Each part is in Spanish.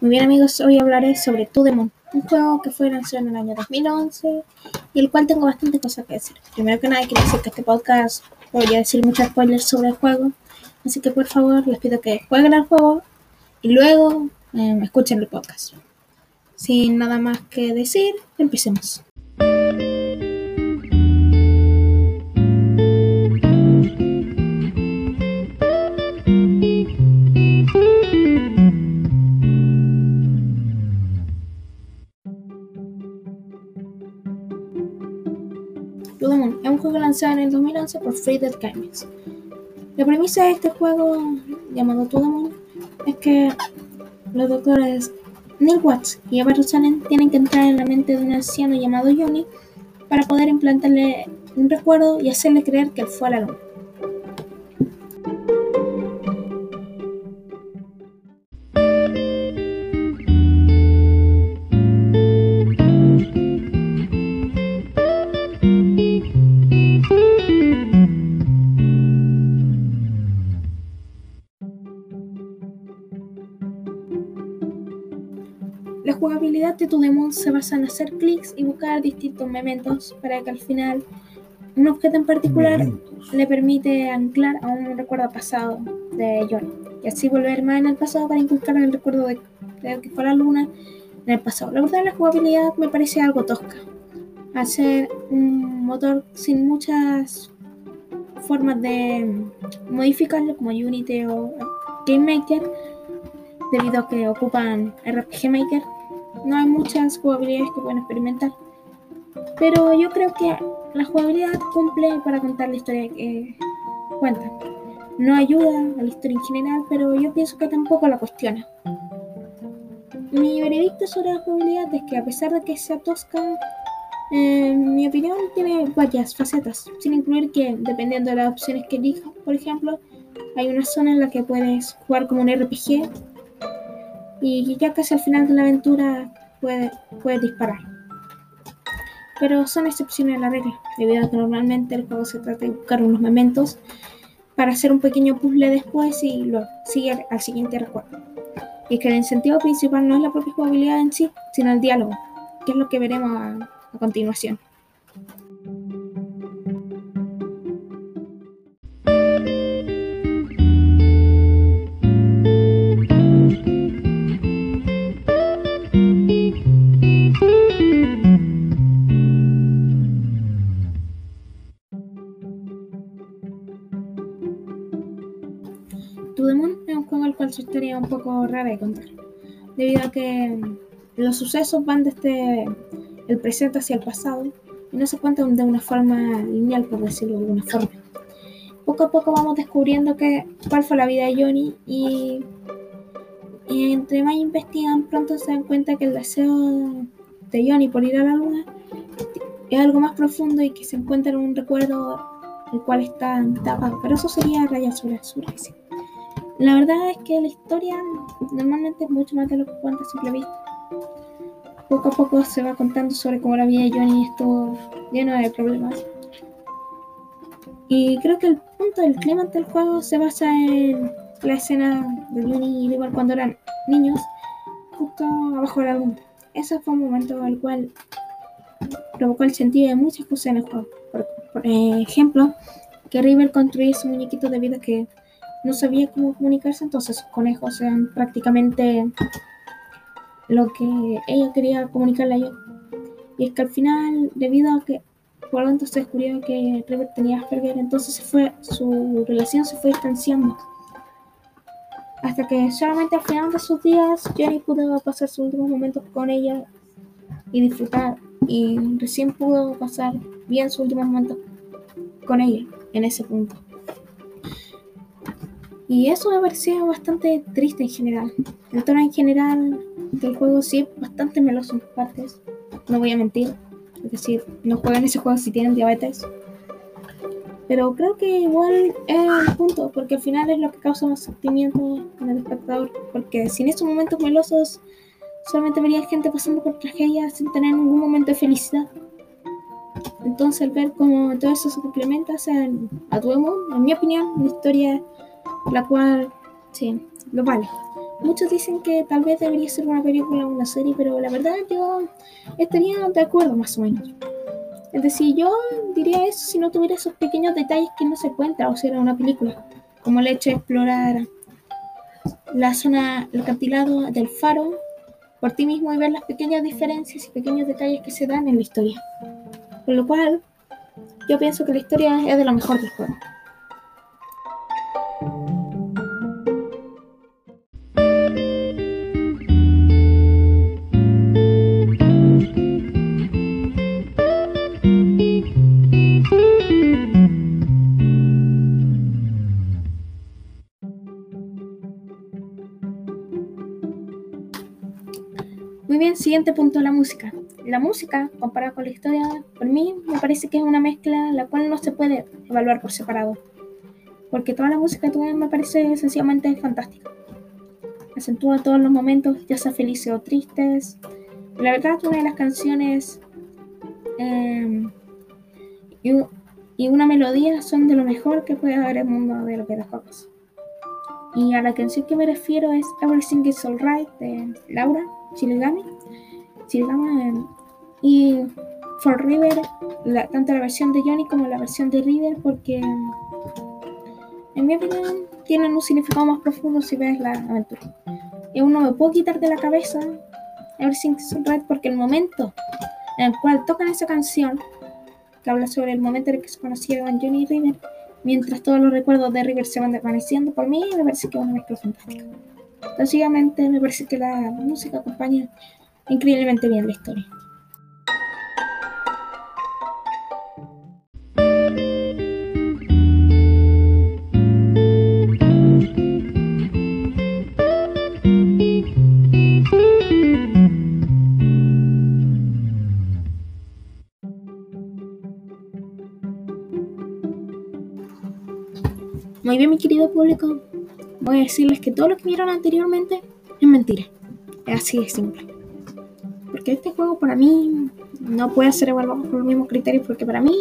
Muy bien amigos, hoy hablaré sobre To Demon, un juego que fue lanzado en el año 2011 y el cual tengo bastante cosas que decir. Primero que nada quiero decir que este podcast podría decir muchos spoilers sobre el juego, así que por favor les pido que jueguen al juego y luego eh, escuchen el podcast. Sin nada más que decir, empecemos. Blue es un juego lanzado en el 2011 por Free Dead Games. La premisa de este juego, llamado To es que los doctores Neil Watts y Eva Rosanen tienen que entrar en la mente de un anciano llamado Johnny para poder implantarle un recuerdo y hacerle creer que él fue la luna. La jugabilidad de tu Demon se basa en hacer clics y buscar distintos momentos para que al final un objeto en particular le permite anclar a un recuerdo pasado de Johnny y así volver más en el pasado para inculcar el recuerdo de, de que fue la luna en el pasado. La verdad la jugabilidad me parece algo tosca. Hacer un motor sin muchas formas de modificarlo como Unity o Game Maker debido a que ocupan RPG Maker. No hay muchas jugabilidades que pueden experimentar. Pero yo creo que la jugabilidad cumple para contar la historia que cuenta. No ayuda a la historia en general, pero yo pienso que tampoco la cuestiona. Mi veredicto sobre la jugabilidad es que a pesar de que sea tosca, en mi opinión tiene varias facetas, sin incluir que dependiendo de las opciones que elijas, por ejemplo, hay una zona en la que puedes jugar como un RPG y ya casi al final de la aventura puedes, puedes disparar. Pero son excepciones a la regla, debido a que normalmente el juego se trata de buscar unos momentos para hacer un pequeño puzzle después y luego sigue al- siguiente recuerdo. Y que el incentivo principal no es la propia jugabilidad en sí, sino el diálogo, que es lo que veremos a continuación. Un poco rara de contar, debido a que los sucesos van desde el presente hacia el pasado y no se cuentan de una forma lineal, por decirlo de alguna forma. Poco a poco vamos descubriendo que, cuál fue la vida de Johnny y, entre más investigan pronto se dan cuenta que el deseo de Johnny por ir a la luna es algo más profundo y que se encuentra en un recuerdo el cual está tapado. Pero eso sería rayas sobre azul. La verdad es que la historia normalmente es mucho más de lo que cuenta a simple vista. Poco a poco se va contando sobre cómo la vida de Johnny estuvo llena de problemas. Y creo que el punto del clima del juego se basa en la escena de Johnny y Levi cuando eran niños, justo abajo de la luna. Ese fue un momento al cual provocó el sentido de muchas cosas en el juego. Por, por ejemplo, que River construye su muñequito debido a que no sabía cómo comunicarse, entonces sus conejos eran prácticamente lo que ella quería comunicarle a yo. Y es que al final, debido a que por lo tanto se descubrió que River tenía Asperger, entonces se fue, su relación se fue distanciando. Hasta que solamente al final de sus días, Jenny pudo pasar sus últimos momentos con ella y disfrutar. Y recién pudo pasar bien sus últimos momentos con ella en ese punto. Y eso me parecía bastante triste en general. El tono en general del juego sí es bastante meloso en partes. No voy a mentir. Es decir, no jueguen ese juego si tienen diabetes. Pero creo que igual es el punto, porque al final es lo que causa más sentimiento en el espectador. Porque sin esos momentos melosos, solamente vería gente pasando por tragedias sin tener ningún momento de felicidad. Entonces, al ver cómo todo eso se complementa, hacen a tu emo, en mi opinión, una historia la cual, sí, lo vale. muchos dicen que tal vez debería ser una película o una serie, pero la verdad yo estaría de acuerdo más o menos. Es decir, yo diría eso si no tuviera esos pequeños detalles que no se cuentan o si era una película, como el hecho de explorar la zona, el acantilado del faro por ti mismo y ver las pequeñas diferencias y pequeños detalles que se dan en la historia. Con lo cual, yo pienso que la historia es de lo mejor del juego. Muy bien, siguiente punto, la música. La música, comparada con la historia, por mí me parece que es una mezcla la cual no se puede evaluar por separado. Porque toda la música que me parece sencillamente fantástica. Acentúa todos los momentos, ya sea felices o tristes. la verdad, una de las canciones em, y, una melodía son de lo mejor que puede haber el mundo de los videojuegos. Y a la canción que me refiero es Everything is Alright de Laura Shirigami. Shirigami y For River, tanto la versión de Johnny como la versión de River, porque en mi opinión tienen un significado más profundo si ves la aventura. Y uno me puedo quitar de la cabeza Everything Alright porque el momento en el cual tocan esa canción, que habla sobre el momento en el que se conocieron Johnny y River, mientras todos los recuerdos de River se van desvaneciendo, por mí me parece que es una mezcla fantástica. Básicamente me parece que la música acompaña increíblemente bien la historia. Muy bien, mi querido público, voy a decirles que todo lo que vieron anteriormente es mentira. Es así de simple. Porque este juego para mí no puede ser evaluado por los mismos criterios porque para mí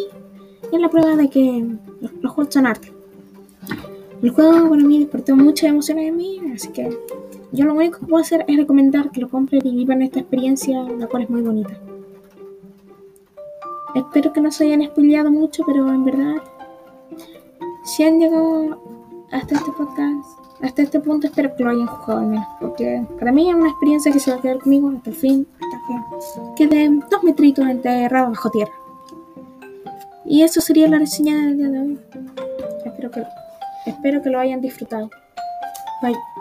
es la prueba de que los, juegos son arte. El juego para mí despertó muchas emociones en mí, así que yo lo único que puedo hacer es recomendar que lo compren y vivan esta experiencia, la cual es muy bonita. Espero que no se hayan spoileado mucho, pero en verdad, si han llegado hasta este podcast, hasta este punto espero que lo hayan jugado al menos, porque para mí es una experiencia que se va a quedar conmigo hasta el fin, hasta que quede dos metritos enterrados bajo tierra. Y eso sería la reseña del día de hoy. Espero que, espero que lo hayan disfrutado. Bye.